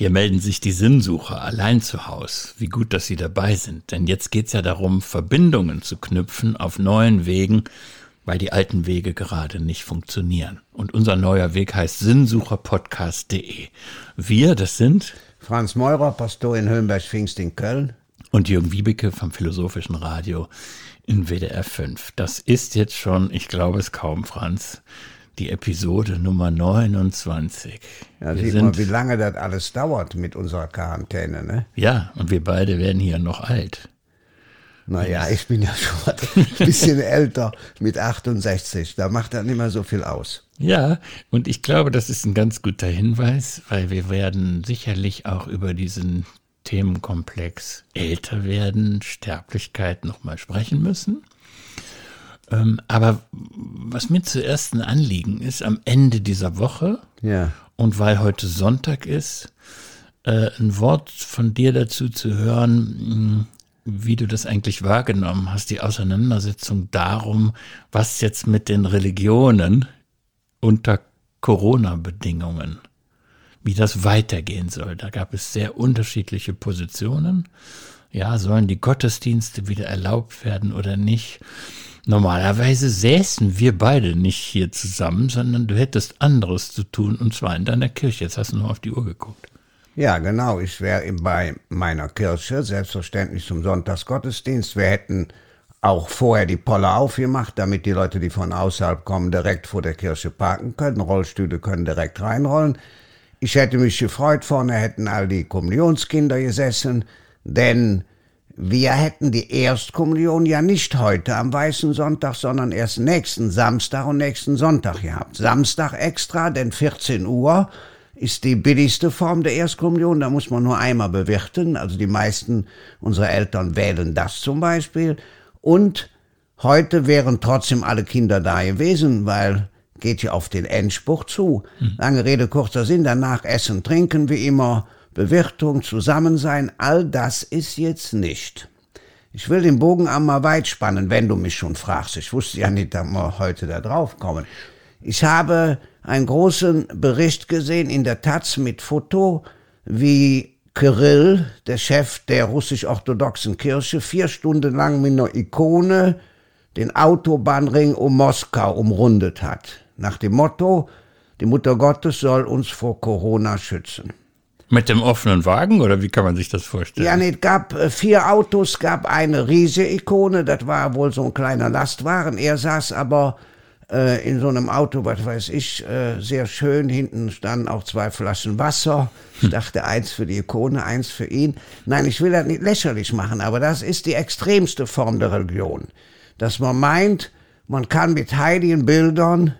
Hier melden sich die Sinnsucher allein zu Haus. Wie gut, dass Sie dabei sind. Denn jetzt geht's ja darum, Verbindungen zu knüpfen auf neuen Wegen, weil die alten Wege gerade nicht funktionieren. Und unser neuer Weg heißt sinnsucherpodcast.de. Wir, das sind Franz Meurer, Pastor in Höhenberg-Pfingst in Köln. Und Jürgen Wiebeke vom Philosophischen Radio in WDR 5. Das ist jetzt schon, ich glaube es kaum, Franz, die Episode Nummer 29. Ja, wir sieht sind, man, wie lange das alles dauert mit unserer Quarantäne, ne? Ja, und wir beide werden hier noch alt. Naja, ich bin ja schon ein bisschen älter mit 68. Da macht dann nicht mehr so viel aus. Ja, und ich glaube, das ist ein ganz guter Hinweis, weil wir werden sicherlich auch über diesen Themenkomplex älter werden, Sterblichkeit nochmal sprechen müssen. Ähm, aber was mir zuerst ein Anliegen ist, am Ende dieser Woche ja. und weil heute Sonntag ist, äh, ein Wort von dir dazu zu hören, wie du das eigentlich wahrgenommen hast, die Auseinandersetzung darum, was jetzt mit den Religionen unter Corona-Bedingungen, wie das weitergehen soll. Da gab es sehr unterschiedliche Positionen. Ja, sollen die Gottesdienste wieder erlaubt werden oder nicht? Normalerweise säßen wir beide nicht hier zusammen, sondern du hättest anderes zu tun, und zwar in deiner Kirche. Jetzt hast du nur auf die Uhr geguckt. Ja, genau. Ich wäre bei meiner Kirche, selbstverständlich zum Sonntagsgottesdienst. Wir hätten auch vorher die Polle aufgemacht, damit die Leute, die von außerhalb kommen, direkt vor der Kirche parken können. Rollstühle können direkt reinrollen. Ich hätte mich gefreut, vorne hätten all die Kommunionskinder gesessen, denn wir hätten die Erstkommunion ja nicht heute am Weißen Sonntag, sondern erst nächsten Samstag und nächsten Sonntag gehabt. Samstag extra, denn 14 Uhr ist die billigste Form der Erstkommunion. Da muss man nur einmal bewirten. Also die meisten unserer Eltern wählen das zum Beispiel. Und heute wären trotzdem alle Kinder da gewesen, weil geht ja auf den Endspruch zu. Mhm. Lange Rede, kurzer Sinn, danach essen, trinken wie immer, Bewirtung, Zusammensein, all das ist jetzt nicht. Ich will den Bogen einmal weit spannen, wenn du mich schon fragst. Ich wusste ja nicht, dass wir heute da drauf kommen. Ich habe einen großen Bericht gesehen in der Taz mit Foto, wie Kirill, der Chef der russisch-orthodoxen Kirche, vier Stunden lang mit einer Ikone den Autobahnring um Moskau umrundet hat. Nach dem Motto, die Mutter Gottes soll uns vor Corona schützen. Mit dem offenen Wagen oder wie kann man sich das vorstellen? Ja, nee, es gab äh, vier Autos, gab eine riesige Ikone, das war wohl so ein kleiner Lastwagen. Er saß aber äh, in so einem Auto, was weiß ich, äh, sehr schön. Hinten standen auch zwei Flaschen Wasser. Ich hm. dachte, eins für die Ikone, eins für ihn. Nein, ich will das nicht lächerlich machen, aber das ist die extremste Form der Religion. Dass man meint, man kann mit heiligen Bildern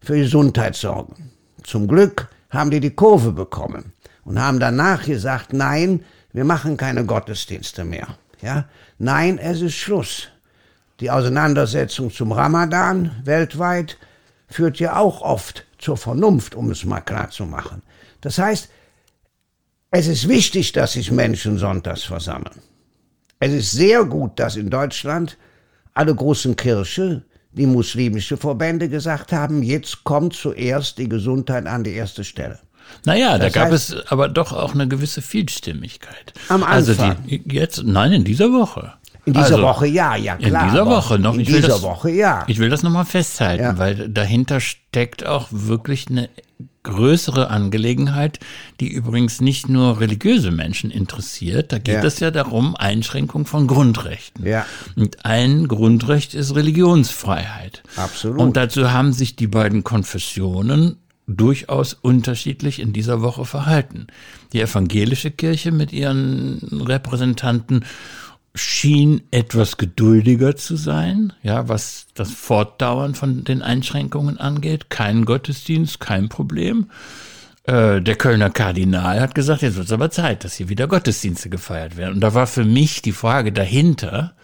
für Gesundheit sorgen. Zum Glück haben die die Kurve bekommen und haben danach gesagt, nein, wir machen keine Gottesdienste mehr. Ja? Nein, es ist Schluss. Die Auseinandersetzung zum Ramadan weltweit führt ja auch oft zur Vernunft, um es mal klar zu machen. Das heißt, es ist wichtig, dass sich Menschen sonntags versammeln. Es ist sehr gut, dass in Deutschland alle großen Kirchen, die muslimische Verbände gesagt haben, jetzt kommt zuerst die Gesundheit an die erste Stelle. Naja, das da gab heißt, es aber doch auch eine gewisse Vielstimmigkeit. Am Anfang. Also die, jetzt, nein, in dieser Woche. In dieser also, Woche ja, ja klar. In dieser Woche noch. In ich dieser das, Woche ja. Ich will das nochmal festhalten, ja. weil dahinter steckt auch wirklich eine größere Angelegenheit, die übrigens nicht nur religiöse Menschen interessiert. Da geht ja. es ja darum, Einschränkung von Grundrechten. Ja. Und ein Grundrecht ist Religionsfreiheit. Absolut. Und dazu haben sich die beiden Konfessionen durchaus unterschiedlich in dieser Woche verhalten. Die evangelische Kirche mit ihren Repräsentanten schien etwas geduldiger zu sein, ja, was das Fortdauern von den Einschränkungen angeht. Kein Gottesdienst, kein Problem. Äh, der Kölner Kardinal hat gesagt, jetzt wird es aber Zeit, dass hier wieder Gottesdienste gefeiert werden. Und da war für mich die Frage dahinter,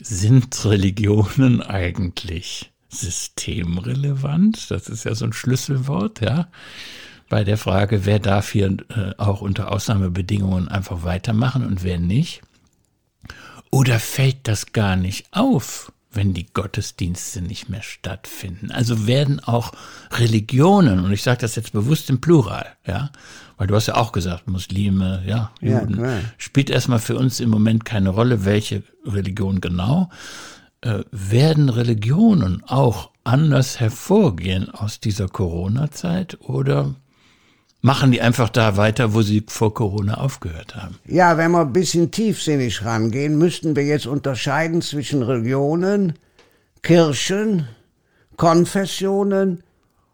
sind Religionen eigentlich systemrelevant? Das ist ja so ein Schlüsselwort, ja. Bei der Frage, wer darf hier äh, auch unter Ausnahmebedingungen einfach weitermachen und wer nicht. Oder fällt das gar nicht auf, wenn die Gottesdienste nicht mehr stattfinden? Also werden auch Religionen, und ich sage das jetzt bewusst im Plural, ja, weil du hast ja auch gesagt, Muslime, ja, Juden, ja, spielt erstmal für uns im Moment keine Rolle, welche Religion genau. Äh, werden Religionen auch anders hervorgehen aus dieser Corona-Zeit oder machen die einfach da weiter, wo sie vor Corona aufgehört haben. Ja, wenn wir ein bisschen tiefsinnig rangehen, müssten wir jetzt unterscheiden zwischen Religionen, Kirchen, Konfessionen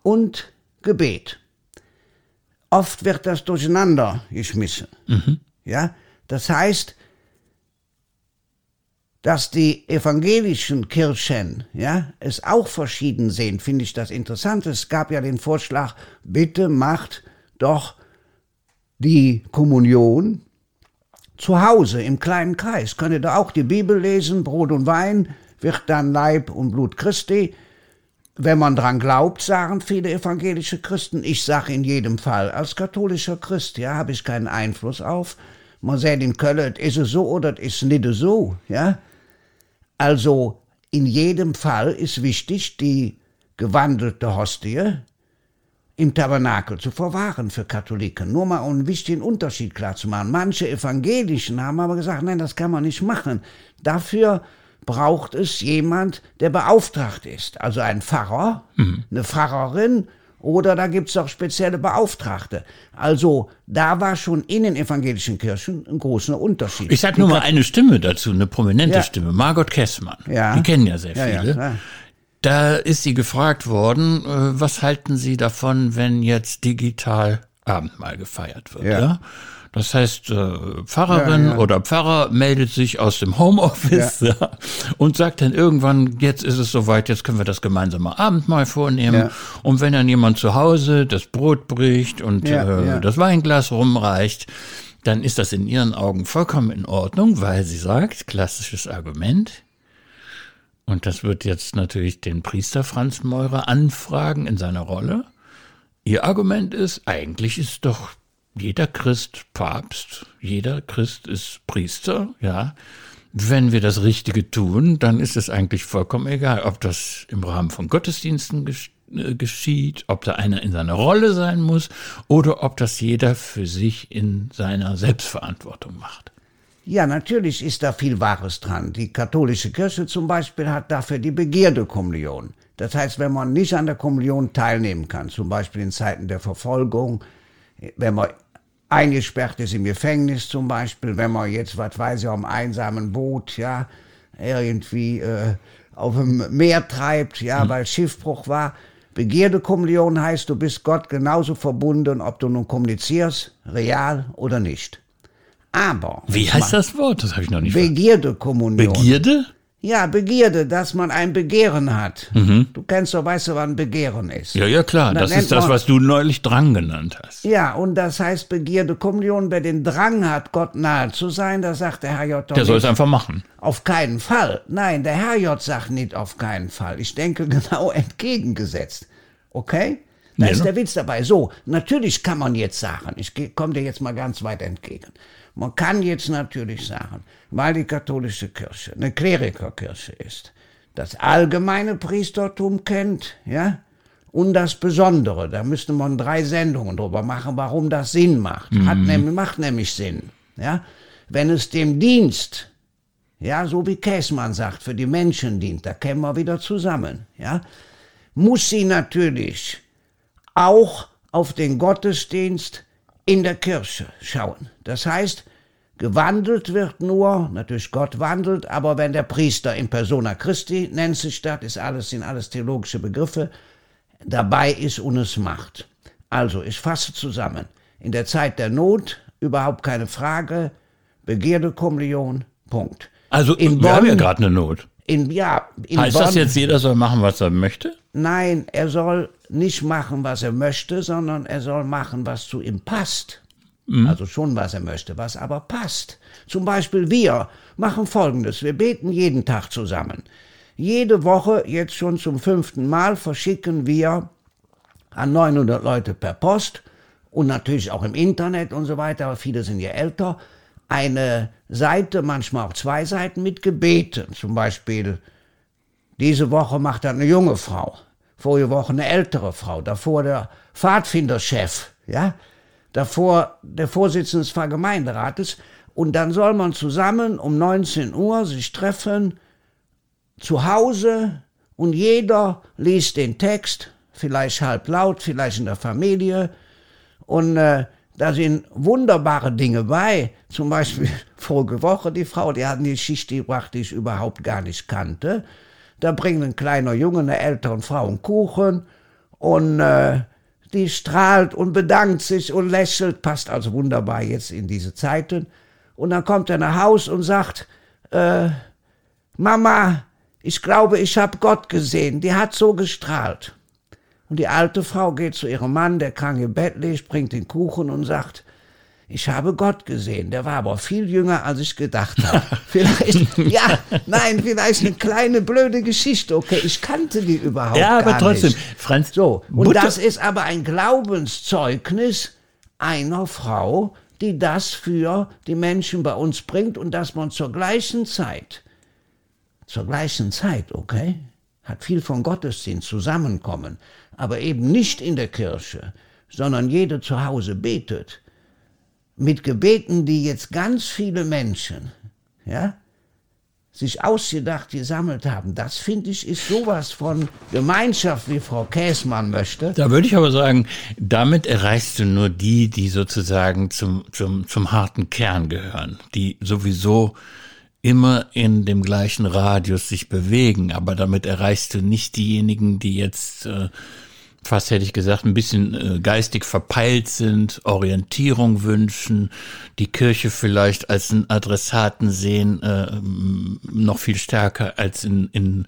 und Gebet. Oft wird das durcheinander geschmissen. Mhm. Ja, das heißt, dass die evangelischen Kirchen ja, es auch verschieden sehen, finde ich das interessant. Es gab ja den Vorschlag, bitte macht doch die Kommunion zu Hause im kleinen Kreis. Könnt ihr da auch die Bibel lesen, Brot und Wein wird dann Leib und Blut Christi. Wenn man dran glaubt, sagen viele evangelische Christen, ich sage in jedem Fall, als katholischer Christ, ja, habe ich keinen Einfluss auf. Man sagt in Köln, ist es so oder ist es nicht so, ja. Also, in jedem Fall ist wichtig, die gewandelte Hostie im Tabernakel zu verwahren für Katholiken. Nur mal um einen wichtigen Unterschied klar zu machen. Manche Evangelischen haben aber gesagt, nein, das kann man nicht machen. Dafür braucht es jemand, der beauftragt ist. Also ein Pfarrer, mhm. eine Pfarrerin oder da gibt es auch spezielle Beauftragte. Also da war schon in den evangelischen Kirchen ein großer Unterschied. Ich sage nur mal eine Stimme dazu, eine prominente ja. Stimme, Margot Kessmann. Ja. Die kennen ja sehr viele. Ja, da ist sie gefragt worden, äh, was halten Sie davon, wenn jetzt digital Abendmahl gefeiert wird? Ja. Das heißt, äh, Pfarrerin ja, ja. oder Pfarrer meldet sich aus dem Homeoffice ja, und sagt dann irgendwann, jetzt ist es soweit, jetzt können wir das gemeinsame Abendmahl vornehmen. Und wenn dann jemand zu Hause das Brot bricht und äh, das Weinglas rumreicht, dann ist das in ihren Augen vollkommen in Ordnung, weil sie sagt, klassisches Argument, und das wird jetzt natürlich den Priester Franz Meurer anfragen in seiner Rolle. Ihr Argument ist, eigentlich ist doch jeder Christ Papst, jeder Christ ist Priester, ja. Wenn wir das Richtige tun, dann ist es eigentlich vollkommen egal, ob das im Rahmen von Gottesdiensten äh, geschieht, ob da einer in seiner Rolle sein muss oder ob das jeder für sich in seiner Selbstverantwortung macht. Ja, natürlich ist da viel Wahres dran. Die katholische Kirche zum Beispiel hat dafür die Begierdekommunion. Das heißt, wenn man nicht an der Kommunion teilnehmen kann, zum Beispiel in Zeiten der Verfolgung, wenn man eingesperrt ist im Gefängnis zum Beispiel, wenn man jetzt, was weiß ich, auf einem einsamen Boot, ja, irgendwie äh, auf dem Meer treibt, ja, mhm. weil Schiffbruch war. Begierdekommunion heißt, du bist Gott genauso verbunden, ob du nun kommunizierst, real oder nicht. Aber. Wie heißt das Wort? Das habe ich noch nicht Begierdekommunion. Begierde? Ja, Begierde, dass man ein Begehren hat. Mhm. Du kennst doch, weißt du, was ein Begehren ist. Ja, ja, klar. Das ist das, was du neulich Drang genannt hast. Ja, und das heißt Begierde Kommunion, wer den Drang hat, Gott nahe zu sein, da sagt der Herr J. Der soll es einfach machen. Auf keinen Fall. Nein, der Herr J. sagt nicht auf keinen Fall. Ich denke genau entgegengesetzt. Okay? Da nee, ist ne? der Witz dabei. So, natürlich kann man jetzt sagen, ich komme dir jetzt mal ganz weit entgegen. Man kann jetzt natürlich sagen, weil die katholische Kirche eine Klerikerkirche ist, das allgemeine Priestertum kennt, ja, und das Besondere. Da müsste man drei Sendungen drüber machen, warum das Sinn macht. Mhm. Hat nämlich, macht nämlich Sinn, ja. Wenn es dem Dienst, ja, so wie Käsmann sagt, für die Menschen dient, da kämen wir wieder zusammen, ja, muss sie natürlich auch auf den Gottesdienst in der Kirche schauen. Das heißt, gewandelt wird nur, natürlich Gott wandelt, aber wenn der Priester in persona Christi nennt sich das, ist alles, sind alles theologische Begriffe, dabei ist und es macht. Also, ich fasse zusammen. In der Zeit der Not überhaupt keine Frage, Begierde Kommunion, Punkt. Also, in wir Bonn, haben ja gerade eine Not. In, ja, in heißt Bonn, das jetzt, jeder soll machen, was er möchte? Nein, er soll nicht machen, was er möchte, sondern er soll machen, was zu ihm passt. Mhm. Also schon, was er möchte, was aber passt. Zum Beispiel wir machen Folgendes. Wir beten jeden Tag zusammen. Jede Woche, jetzt schon zum fünften Mal, verschicken wir an 900 Leute per Post und natürlich auch im Internet und so weiter, aber viele sind ja älter, eine Seite, manchmal auch zwei Seiten mit Gebeten. Zum Beispiel Diese Woche macht er eine junge Frau. Vorige Woche eine ältere Frau. Davor der Pfadfinderchef, ja. Davor der Vorsitzende des Vergemeinderates. Und dann soll man zusammen um 19 Uhr sich treffen, zu Hause, und jeder liest den Text, vielleicht halb laut, vielleicht in der Familie. Und äh, da sind wunderbare Dinge bei. Zum Beispiel vorige Woche die Frau, die hat eine Geschichte gebracht, die ich überhaupt gar nicht kannte. Da bringt ein kleiner Junge einer älteren Frau einen Kuchen und äh, die strahlt und bedankt sich und lächelt, passt also wunderbar jetzt in diese Zeiten. Und dann kommt er nach Haus und sagt, äh, Mama, ich glaube, ich habe Gott gesehen, die hat so gestrahlt. Und die alte Frau geht zu ihrem Mann, der krank im Bett liegt, bringt den Kuchen und sagt, ich habe Gott gesehen, der war aber viel jünger, als ich gedacht habe. vielleicht, ja, nein, vielleicht eine kleine blöde Geschichte, okay, ich kannte die überhaupt ja, aber trotzdem, nicht. Franz. So, und Mutter das ist aber ein Glaubenszeugnis einer Frau, die das für die Menschen bei uns bringt und dass man zur gleichen Zeit, zur gleichen Zeit, okay, hat viel von Gottesdienst, Zusammenkommen, aber eben nicht in der Kirche, sondern jeder zu Hause betet, mit Gebeten, die jetzt ganz viele Menschen, ja, sich ausgedacht gesammelt haben. Das finde ich ist sowas von Gemeinschaft, wie Frau Käsmann möchte. Da würde ich aber sagen, damit erreichst du nur die, die sozusagen zum, zum, zum harten Kern gehören, die sowieso immer in dem gleichen Radius sich bewegen, aber damit erreichst du nicht diejenigen, die jetzt äh, fast hätte ich gesagt, ein bisschen äh, geistig verpeilt sind, Orientierung wünschen, die Kirche vielleicht als einen Adressaten sehen, äh, noch viel stärker als in, in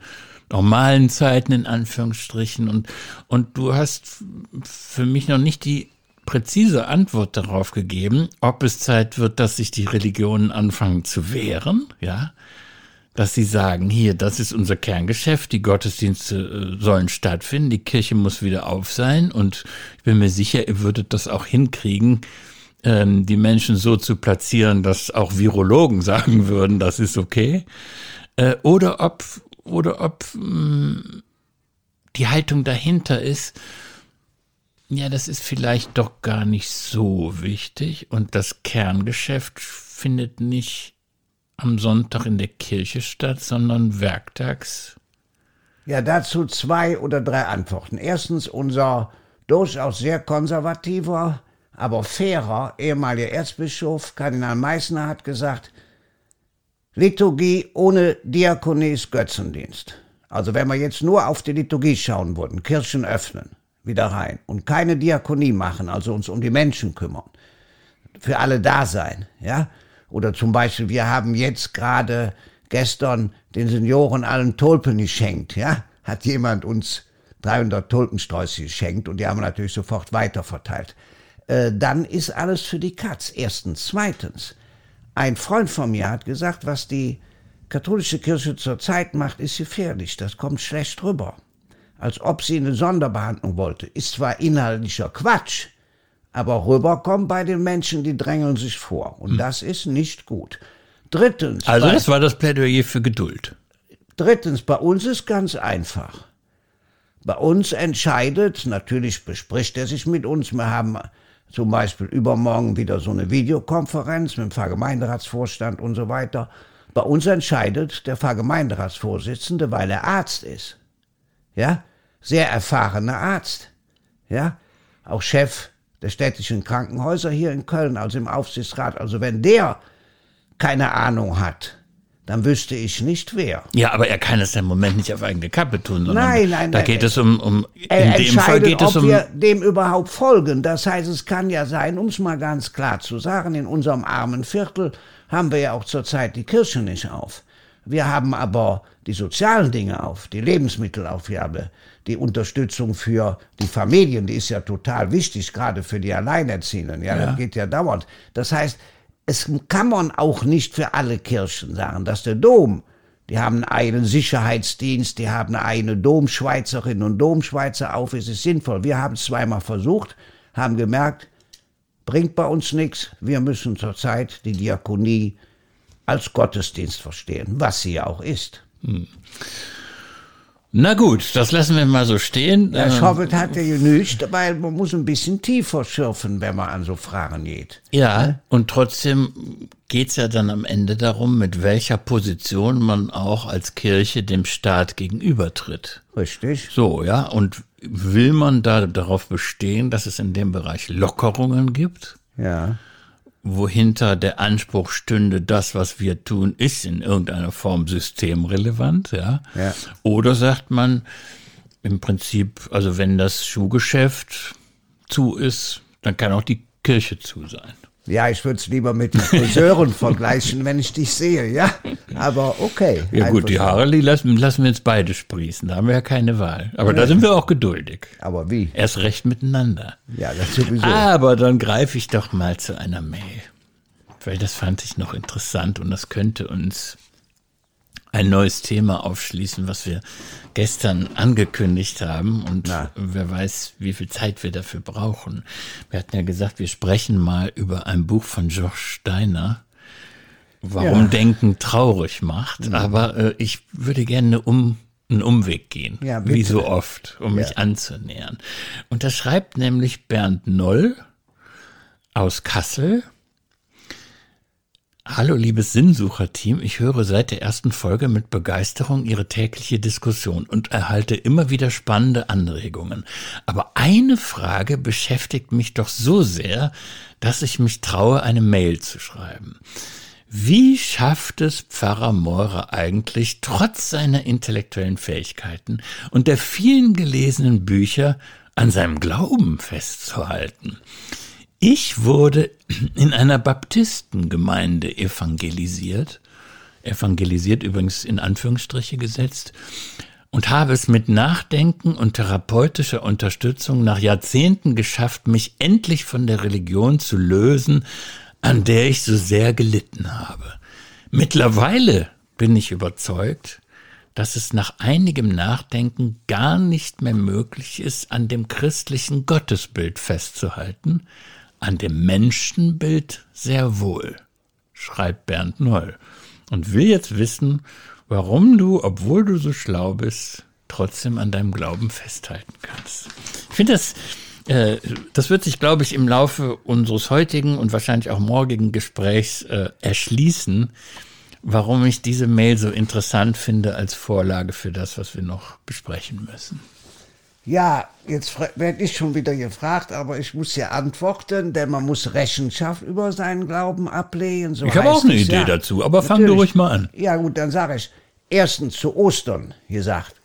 normalen Zeiten in Anführungsstrichen. Und, und du hast für mich noch nicht die präzise Antwort darauf gegeben, ob es Zeit wird, dass sich die Religionen anfangen zu wehren, ja, dass sie sagen, hier, das ist unser Kerngeschäft, die Gottesdienste äh, sollen stattfinden, die Kirche muss wieder auf sein und ich bin mir sicher, ihr würdet das auch hinkriegen, ähm, die Menschen so zu platzieren, dass auch Virologen sagen würden, das ist okay. Äh, oder ob, oder ob mm, die Haltung dahinter ist, ja, das ist vielleicht doch gar nicht so wichtig und das Kerngeschäft findet nicht am Sonntag in der Kirche statt, sondern werktags? Ja, dazu zwei oder drei Antworten. Erstens, unser durchaus sehr konservativer, aber fairer ehemaliger Erzbischof Kardinal Meissner hat gesagt, Liturgie ohne Diakonie ist Götzendienst. Also wenn wir jetzt nur auf die Liturgie schauen würden, Kirchen öffnen, wieder rein und keine Diakonie machen, also uns um die Menschen kümmern, für alle da sein, ja, oder zum Beispiel, wir haben jetzt gerade gestern den Senioren allen Tulpen geschenkt, ja? Hat jemand uns 300 Tulpensträuße geschenkt und die haben wir natürlich sofort weiterverteilt. Äh, dann ist alles für die Katz. Erstens. Zweitens. Ein Freund von mir hat gesagt, was die katholische Kirche zurzeit macht, ist gefährlich. Das kommt schlecht rüber. Als ob sie eine Sonderbehandlung wollte. Ist zwar inhaltlicher Quatsch, aber rüberkommen bei den Menschen, die drängeln sich vor. Und hm. das ist nicht gut. Drittens. Also das war das Plädoyer für Geduld. Drittens, bei uns ist ganz einfach. Bei uns entscheidet, natürlich bespricht er sich mit uns, wir haben zum Beispiel übermorgen wieder so eine Videokonferenz mit dem Pfarrgemeinderatsvorstand und so weiter. Bei uns entscheidet der Pfarrgemeinderatsvorsitzende, weil er Arzt ist. Ja? Sehr erfahrener Arzt. Ja? Auch Chef der städtischen Krankenhäuser hier in Köln, also im Aufsichtsrat. Also wenn der keine Ahnung hat, dann wüsste ich nicht wer. Ja, aber er kann es im Moment nicht auf eigene Kappe tun, sondern nein, nein, da geht es um, um in dem Fall geht es um ob wir dem überhaupt folgen. Das heißt, es kann ja sein, um es mal ganz klar zu sagen, in unserem armen Viertel haben wir ja auch zurzeit die Kirche nicht auf. Wir haben aber die sozialen Dinge auf, die Lebensmittelaufgabe, die Unterstützung für die Familien, die ist ja total wichtig, gerade für die Alleinerziehenden. Ja, ja. das geht ja dauernd. Das heißt, es kann man auch nicht für alle Kirchen sagen, dass der Dom, die haben einen Sicherheitsdienst, die haben eine Domschweizerin und Domschweizer auf, es ist sinnvoll. Wir haben es zweimal versucht, haben gemerkt, bringt bei uns nichts. Wir müssen zurzeit die Diakonie als Gottesdienst verstehen, was sie ja auch ist. Hm. Na gut, das lassen wir mal so stehen. Ähm, Schaubild hat ja genügt, weil man muss ein bisschen tiefer schürfen, wenn man an so Fragen geht. Ja, und trotzdem geht's ja dann am Ende darum, mit welcher Position man auch als Kirche dem Staat gegenübertritt. Richtig? So, ja, und will man da darauf bestehen, dass es in dem Bereich Lockerungen gibt, Ja. Wohinter der Anspruch stünde, das, was wir tun, ist in irgendeiner Form systemrelevant, ja? Ja. Oder sagt man im Prinzip, also wenn das Schuhgeschäft zu ist, dann kann auch die Kirche zu sein. Ja, ich würde es lieber mit den Friseuren vergleichen, wenn ich dich sehe, ja. Aber okay. Ja gut, die. Haare, lassen, lassen wir jetzt beide sprießen. Da haben wir ja keine Wahl. Aber da sind wir auch geduldig. Aber wie? Erst recht miteinander. Ja, das sowieso. Aber dann greife ich doch mal zu einer Mail. Weil das fand ich noch interessant und das könnte uns ein neues Thema aufschließen, was wir gestern angekündigt haben. Und Na. wer weiß, wie viel Zeit wir dafür brauchen. Wir hatten ja gesagt, wir sprechen mal über ein Buch von George Steiner. Warum Ja. Denken traurig macht. Aber äh, ich würde gerne um einen Umweg gehen, Ja, wie so oft, um mich anzunähern. Und da schreibt nämlich Bernd Noll aus Kassel. Hallo liebes Sinnsucher-Team, ich höre seit der ersten Folge mit Begeisterung Ihre tägliche Diskussion und erhalte immer wieder spannende Anregungen. Aber eine Frage beschäftigt mich doch so sehr, dass ich mich traue, eine Mail zu schreiben. Wie schafft es Pfarrer Meurer eigentlich, trotz seiner intellektuellen Fähigkeiten und der vielen gelesenen Bücher an seinem Glauben festzuhalten? Ich wurde in einer Baptistengemeinde evangelisiert, evangelisiert übrigens in Anführungsstriche gesetzt, und habe es mit Nachdenken und therapeutischer Unterstützung nach Jahrzehnten geschafft, mich endlich von der Religion zu lösen, an der ich so sehr gelitten habe. Mittlerweile bin ich überzeugt, dass es nach einigem Nachdenken gar nicht mehr möglich ist, an dem christlichen Gottesbild festzuhalten, an dem Menschenbild sehr wohl, schreibt Bernd Noll, und will jetzt wissen, warum du, obwohl du so schlau bist, trotzdem an deinem Glauben festhalten kannst. Ich finde das, äh, das wird sich, glaube ich, im Laufe unseres heutigen und wahrscheinlich auch morgigen Gesprächs äh, erschließen, warum ich diese Mail so interessant finde als Vorlage für das, was wir noch besprechen müssen. Ja, jetzt werde ich schon wieder gefragt, aber ich muss ja antworten, denn man muss Rechenschaft über seinen Glauben ablegen. So Ich habe auch eine Idee ja. dazu, aber fang du ruhig mal an. Ja gut, dann sage ich, erstens zu Ostern gesagt,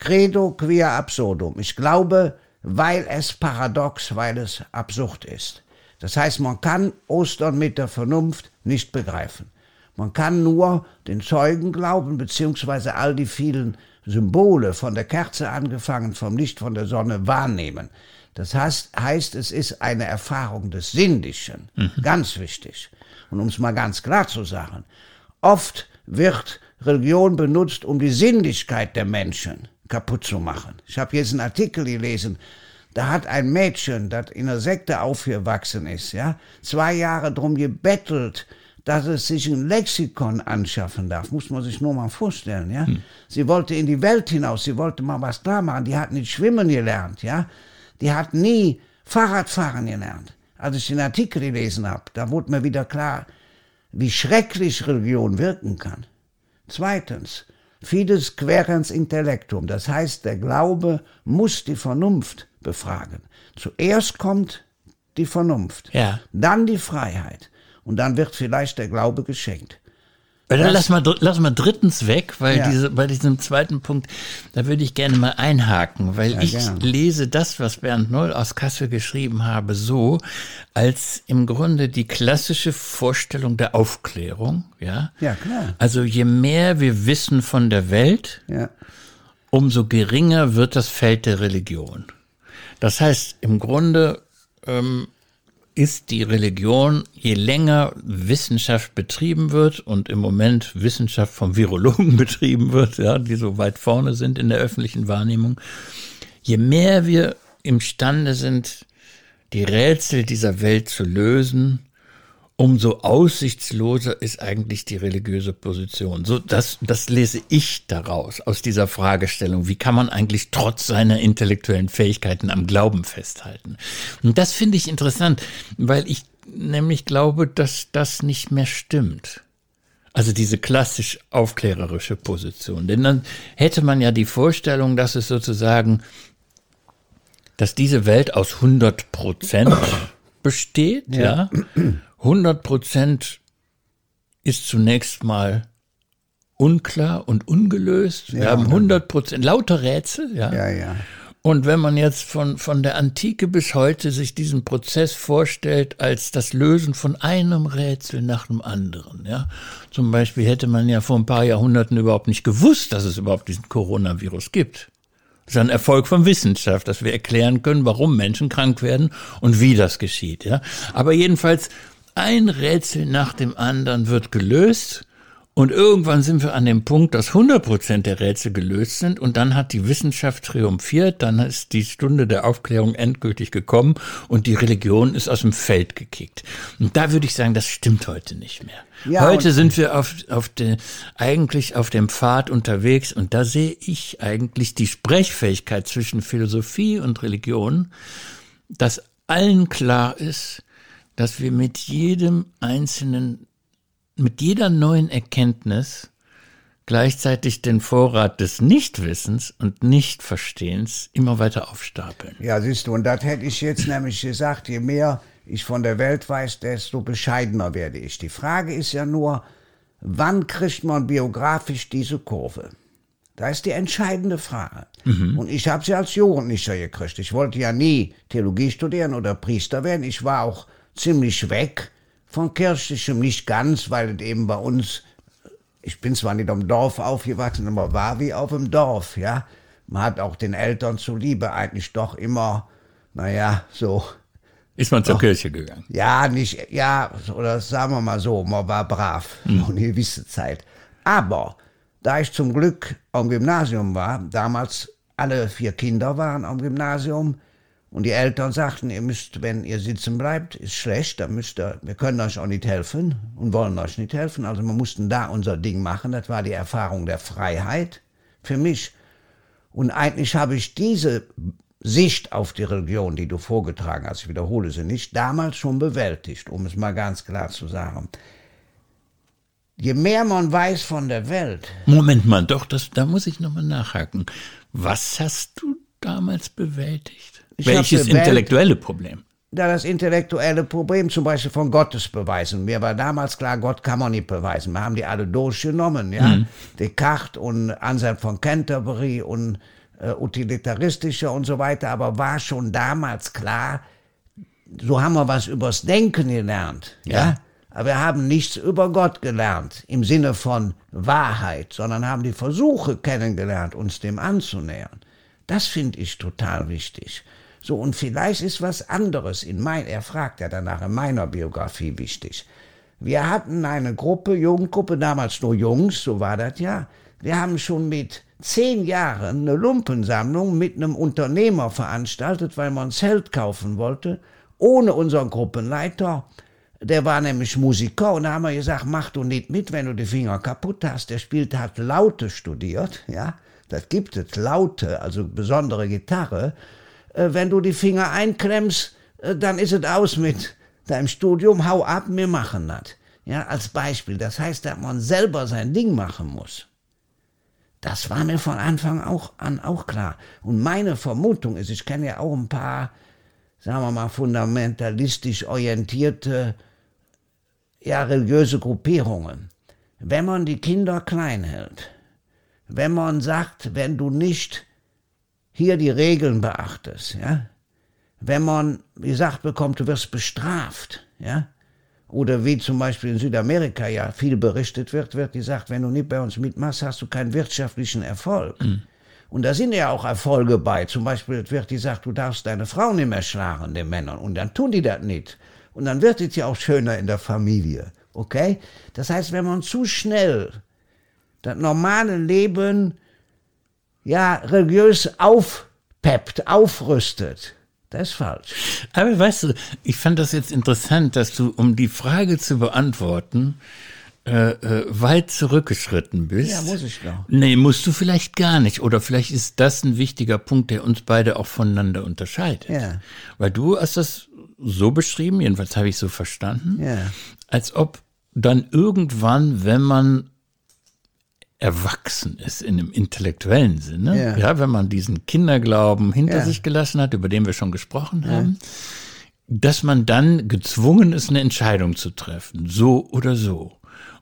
Credo quia absurdum. Ich glaube, weil es paradox, weil es absurd ist. Das heißt, man kann Ostern mit der Vernunft nicht begreifen. Man kann nur den Zeugen glauben, beziehungsweise all die vielen Symbole von der Kerze angefangen, vom Licht von der Sonne wahrnehmen. Das heißt, heißt es ist eine Erfahrung des Sinnlichen. Ganz wichtig. Und um es mal ganz klar zu sagen, oft wird Religion benutzt, um die Sinnlichkeit der Menschen kaputt zu machen. Ich habe jetzt einen Artikel gelesen, da hat ein Mädchen, das in einer Sekte aufgewachsen ist, ja, zwei Jahre drum gebettelt, dass es sich ein Lexikon anschaffen darf. Muss man sich nur mal vorstellen, ja. Sie wollte in die Welt hinaus, sie wollte mal was klar machen. Die hat nicht schwimmen gelernt, ja. Die hat nie Fahrradfahren gelernt. Als ich den Artikel gelesen habe, da wurde mir wieder klar, wie schrecklich Religion wirken kann. Zweitens, fides querens intellectum, das heißt, der Glaube muss die Vernunft befragen. Zuerst kommt die Vernunft, Ja. dann die Freiheit und dann wird vielleicht der Glaube geschenkt. Das- lass mal, lass mal drittens weg, weil Ja. diese, bei diesem zweiten Punkt, da würde ich gerne mal einhaken, weil ich gern. lese das, was Bernd Noll aus Kassel geschrieben habe, so, als im Grunde die klassische Vorstellung der Aufklärung, ja. Ja, klar. Also je mehr wir wissen von der Welt, Ja, umso geringer wird das Feld der Religion. Das heißt, im Grunde ähm, ist die Religion, je länger Wissenschaft betrieben wird und im Moment Wissenschaft vom Virologen betrieben wird, ja, die so weit vorne sind in der öffentlichen Wahrnehmung, je mehr wir imstande sind, die Rätsel dieser Welt zu lösen, umso aussichtsloser ist eigentlich die religiöse Position. So, das, das lese ich daraus, aus dieser Fragestellung. Wie kann man eigentlich trotz seiner intellektuellen Fähigkeiten am Glauben festhalten? Und das finde ich interessant, weil ich nämlich glaube, dass das nicht mehr stimmt. Also diese klassisch aufklärerische Position. Denn dann hätte man ja die Vorstellung, dass es sozusagen, dass diese Welt aus 100 Prozent besteht, ja. ja. 100 Prozent ist zunächst mal unklar und ungelöst. Wir ja, haben 100 Prozent, lauter Rätsel, ja. Ja, ja. Und wenn man jetzt von, von der Antike bis heute sich diesen Prozess vorstellt als das Lösen von einem Rätsel nach dem anderen, ja. Zum Beispiel hätte man ja vor ein paar Jahrhunderten überhaupt nicht gewusst, dass es überhaupt diesen Coronavirus gibt. Das ist ein Erfolg von Wissenschaft, dass wir erklären können, warum Menschen krank werden und wie das geschieht, ja. Aber jedenfalls ein Rätsel nach dem anderen wird gelöst und irgendwann sind wir an dem Punkt, dass 100 Prozent der Rätsel gelöst sind und dann hat die Wissenschaft triumphiert, dann ist die Stunde der Aufklärung endgültig gekommen und die Religion ist aus dem Feld gekickt. Und da würde ich sagen, das stimmt heute nicht mehr. Ja, heute sind wir auf, auf de, eigentlich auf dem Pfad unterwegs und da sehe ich eigentlich die Sprechfähigkeit zwischen Philosophie und Religion, dass allen klar ist, dass wir mit jedem einzelnen, mit jeder neuen Erkenntnis gleichzeitig den Vorrat des Nichtwissens und Nichtverstehens immer weiter aufstapeln. Ja, siehst du, und das hätte ich jetzt nämlich gesagt, je mehr ich von der Welt weiß, desto bescheidener werde ich. Die Frage ist ja nur, wann kriegt man biografisch diese Kurve? Da ist die entscheidende Frage. Mhm. Und ich habe sie als Jugendlicher gekriegt. Ich wollte ja nie Theologie studieren oder Priester werden. Ich war auch ziemlich weg von kirchlichem, nicht ganz, weil eben bei uns, ich bin zwar nicht am Dorf aufgewachsen, aber war wie auf dem Dorf, ja. Man hat auch den Eltern zuliebe eigentlich doch immer, naja, so. Ist man zur doch, Kirche gegangen? Ja, nicht, ja, oder sagen wir mal so, man war brav, mhm. eine gewisse Zeit. Aber, da ich zum Glück am Gymnasium war, damals alle vier Kinder waren am Gymnasium, und die Eltern sagten, ihr müsst, wenn ihr sitzen bleibt, ist schlecht, dann müsst ihr, wir können euch auch nicht helfen und wollen euch nicht helfen. Also wir mussten da unser Ding machen. Das war die Erfahrung der Freiheit für mich. Und eigentlich habe ich diese Sicht auf die Religion, die du vorgetragen hast, ich wiederhole sie nicht, damals schon bewältigt, um es mal ganz klar zu sagen. Je mehr man weiß von der Welt. Moment mal, doch, das, da muss ich nochmal nachhaken. Was hast du damals bewältigt? Ich Welches intellektuelle Problem? Da das intellektuelle Problem zum Beispiel von Gottes beweisen. Mir war damals klar, Gott kann man nicht beweisen. Wir haben die alle durchgenommen, ja. Mhm. Descartes und Anselm von Canterbury und äh, utilitaristische und so weiter. Aber war schon damals klar, so haben wir was übers Denken gelernt, ja. ja? Aber wir haben nichts über Gott gelernt im Sinne von Wahrheit, sondern haben die Versuche kennengelernt, uns dem anzunähern. Das finde ich total wichtig. So, und vielleicht ist was anderes in mein, er fragt ja danach in meiner Biografie wichtig. Wir hatten eine Gruppe, Jugendgruppe, damals nur Jungs, so war das ja. Wir haben schon mit zehn Jahren eine Lumpensammlung mit einem Unternehmer veranstaltet, weil man ein Zelt kaufen wollte, ohne unseren Gruppenleiter. Der war nämlich Musiker und da haben wir gesagt, mach du nicht mit, wenn du die Finger kaputt hast. Der spielt, hat Laute studiert, ja. Das gibt es, Laute, also besondere Gitarre. Äh, wenn du die Finger einklemmst, äh, dann ist es aus mit deinem Studium, hau ab, wir machen das. Ja, als Beispiel. Das heißt, dass man selber sein Ding machen muss. Das war mir von Anfang auch an auch klar. Und meine Vermutung ist, ich kenne ja auch ein paar, sagen wir mal, fundamentalistisch orientierte, ja, religiöse Gruppierungen. Wenn man die Kinder klein hält, wenn man sagt, wenn du nicht hier die Regeln beachtest, ja, wenn man gesagt bekommt, du wirst bestraft, ja, oder wie zum Beispiel in Südamerika ja viel berichtet wird, wird gesagt, wenn du nicht bei uns mitmachst, hast du keinen wirtschaftlichen Erfolg. Mhm. Und da sind ja auch Erfolge bei. Zum Beispiel wird gesagt, du darfst deine Frau nicht mehr schlagen, den Männern. Und dann tun die das nicht. Und dann wird es ja auch schöner in der Familie. Okay? Das heißt, wenn man zu schnell das normale Leben ja religiös aufpeppt, aufrüstet, Das ist falsch. Aber weißt du, ich fand das jetzt interessant, dass du, um die Frage zu beantworten, äh, äh, weit zurückgeschritten bist. Ja, muss ich noch. Nee, musst du vielleicht gar nicht. Oder vielleicht ist das ein wichtiger Punkt, der uns beide auch voneinander unterscheidet. Ja. Weil du hast das so beschrieben, jedenfalls habe ich so verstanden, Ja. als ob dann irgendwann, wenn man erwachsen ist in einem intellektuellen Sinne, Ja. ja, wenn man diesen Kinderglauben hinter Ja. sich gelassen hat, über den wir schon gesprochen haben, dass man dann gezwungen ist, eine Entscheidung zu treffen, so oder so.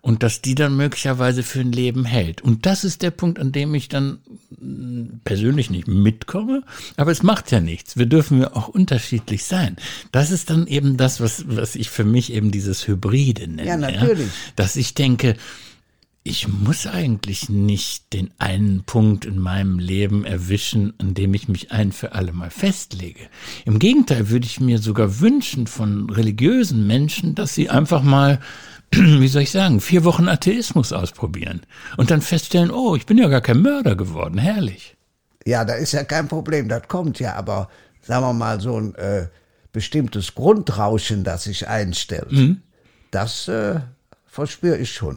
Und dass die dann möglicherweise für ein Leben hält. Und das ist der Punkt, an dem ich dann mh, persönlich nicht mitkomme, aber es macht ja nichts. Wir dürfen ja auch unterschiedlich sein. Das ist dann eben das, was, was ich für mich eben dieses Hybride nenne. Ja, natürlich. Dass ich denke, ich muss eigentlich nicht den einen Punkt in meinem Leben erwischen, an dem ich mich ein für alle Mal festlege. Im Gegenteil würde ich mir sogar wünschen von religiösen Menschen, dass sie einfach mal, wie soll ich sagen, vier Wochen Atheismus ausprobieren und dann feststellen, oh, ich bin ja gar kein Mörder geworden, herrlich. Ja, da ist ja kein Problem, das kommt ja, aber sagen wir mal, so ein äh, bestimmtes Grundrauschen, das sich einstellt, Mhm. das äh, verspüre ich schon.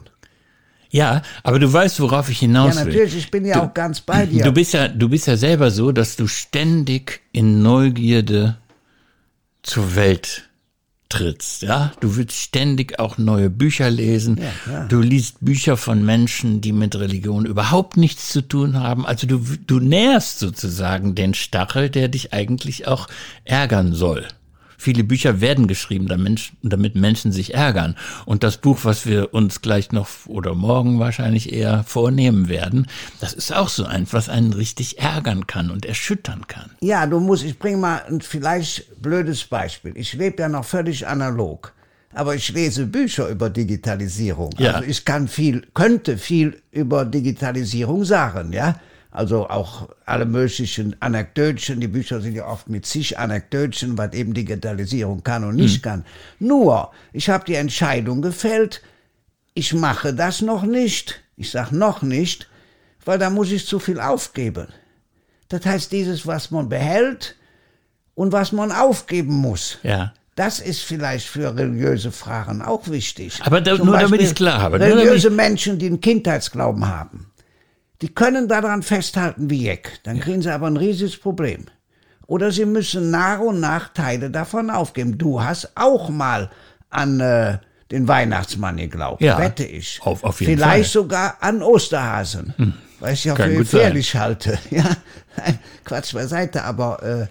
Ja, aber du weißt, worauf ich hinaus Ja, will. natürlich, ich bin ja auch ganz bei dir. Du bist ja, du bist ja selber so, dass du ständig in Neugierde zur Welt trittst, ja? Du willst ständig auch neue Bücher lesen. klar. du liest Bücher von Menschen, die mit Religion überhaupt nichts zu tun haben. Also du, du nährst sozusagen den Stachel, der dich eigentlich auch ärgern soll. Viele Bücher werden geschrieben, damit Menschen, sich ärgern. Und das Buch, was wir uns gleich noch oder morgen wahrscheinlich eher vornehmen werden, das ist auch so eins, was einen richtig ärgern kann und erschüttern kann. Ja, du musst, ich bring mal ein vielleicht blödes Beispiel. Ich lebe ja noch völlig analog. Aber ich lese Bücher über Digitalisierung. Ja. Also ich kann viel, könnte viel über Digitalisierung sagen, ja. Also auch alle möglichen Anekdötchen. Die Bücher sind ja oft mit zig Anekdötchen, was eben Digitalisierung kann und nicht kann. Nur, ich habe die Entscheidung gefällt, ich mache das noch nicht. Ich sag noch nicht, weil da muss ich zu viel aufgeben. Das heißt, dieses, was man behält und was man aufgeben muss. Ja. Das ist vielleicht für religiöse Fragen auch wichtig. Aber da- nur damit Beispiel ich's klar habe, Religiöse ich- Menschen, die einen Kindheitsglauben haben, die können daran festhalten wie Jeck. Dann kriegen sie aber ein riesiges Problem. Oder sie müssen nach und nach Teile davon aufgeben. Du hast auch mal an äh, den Weihnachtsmann geglaubt, Ja, wette ich. auf- auf jeden Vielleicht Fall. sogar an Osterhasen, weil ich ja Kann für gut sein. gefährlich halte. Ja, Quatsch beiseite, aber äh,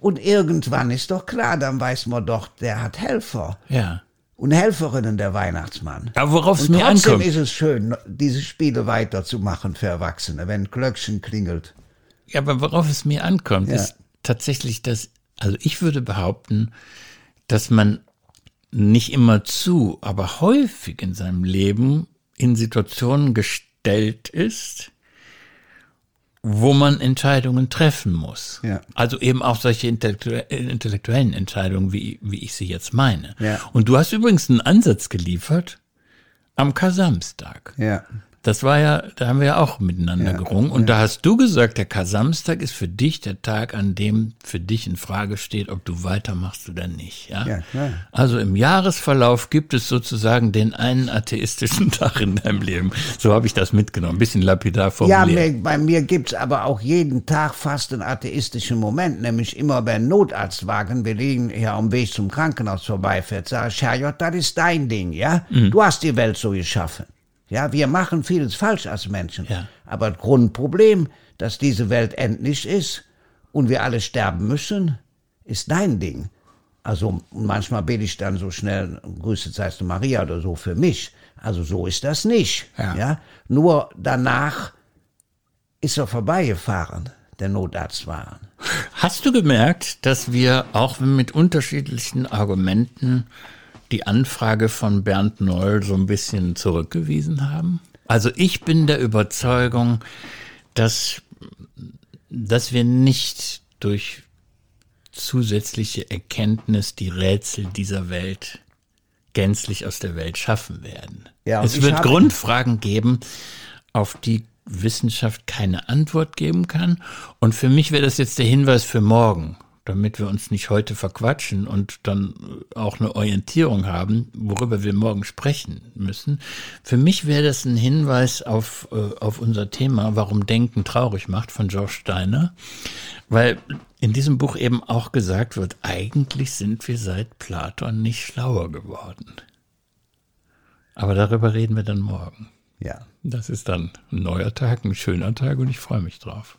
und irgendwann ist doch klar, dann weiß man doch, der hat Helfer Ja. Und Helferinnen, der Weihnachtsmann. Aber worauf es mir trotzdem ankommt. ist es schön, diese Spiele weiterzumachen für Erwachsene, wenn Glöckchen klingelt. Ja, aber worauf es mir ankommt, Ja. ist tatsächlich das, also ich würde behaupten, dass man nicht immer zu, aber häufig in seinem Leben in Situationen gestellt ist, wo man Entscheidungen treffen muss. Ja. Also eben auch solche intellektu- intellektuellen Entscheidungen, wie, wie ich sie jetzt meine. Ja. Und du hast übrigens einen Ansatz geliefert am Kasamstag. Ja. Das war ja, da haben wir ja auch miteinander Ja, gerungen. Und da hast du gesagt, der Kasamstag ist für dich der Tag, an dem für dich in Frage steht, ob du weitermachst oder nicht. Ja? Ja. Also im Jahresverlauf gibt es sozusagen den einen atheistischen Tag in deinem Leben. So habe ich das mitgenommen. Ein bisschen lapidar Ja, formuliert. mir, bei mir gibt's aber auch jeden Tag fast einen atheistischen Moment, nämlich immer wenn ein Notarztwagen, wir liegen hier am Weg zum Krankenhaus vorbeifährt, sag ich, Herrgott, das ist dein Ding, ja? Mhm. Du hast die Welt so geschaffen. Ja, wir machen vieles falsch als Menschen. Ja. Aber das Grundproblem, dass diese Welt endlich ist und wir alle sterben müssen, ist dein Ding. Also manchmal bete ich dann so schnell, Grüße seist du Maria oder so für mich. Also so ist das nicht. Ja. ja? Nur danach ist er vorbeigefahren, der Notarztwagen. Hast du gemerkt, dass wir auch mit unterschiedlichen Argumenten die Anfrage von Bernd Noll so ein bisschen zurückgewiesen haben? Also ich bin der Überzeugung, dass, dass wir nicht durch zusätzliche Erkenntnis die Rätsel dieser Welt gänzlich aus der Welt schaffen werden. Ja, es wird Grundfragen geben, auf die Wissenschaft keine Antwort geben kann. Und für mich wäre das jetzt der Hinweis für morgen. Damit wir uns nicht heute verquatschen und dann auch eine Orientierung haben, worüber wir morgen sprechen müssen. Für mich wäre das ein Hinweis auf, äh, auf unser Thema, warum Denken traurig macht von George Steiner, weil in diesem Buch eben auch gesagt wird, eigentlich sind wir seit Platon nicht schlauer geworden. Aber darüber reden wir dann morgen. Ja. Das ist dann ein neuer Tag, ein schöner Tag und ich freue mich drauf.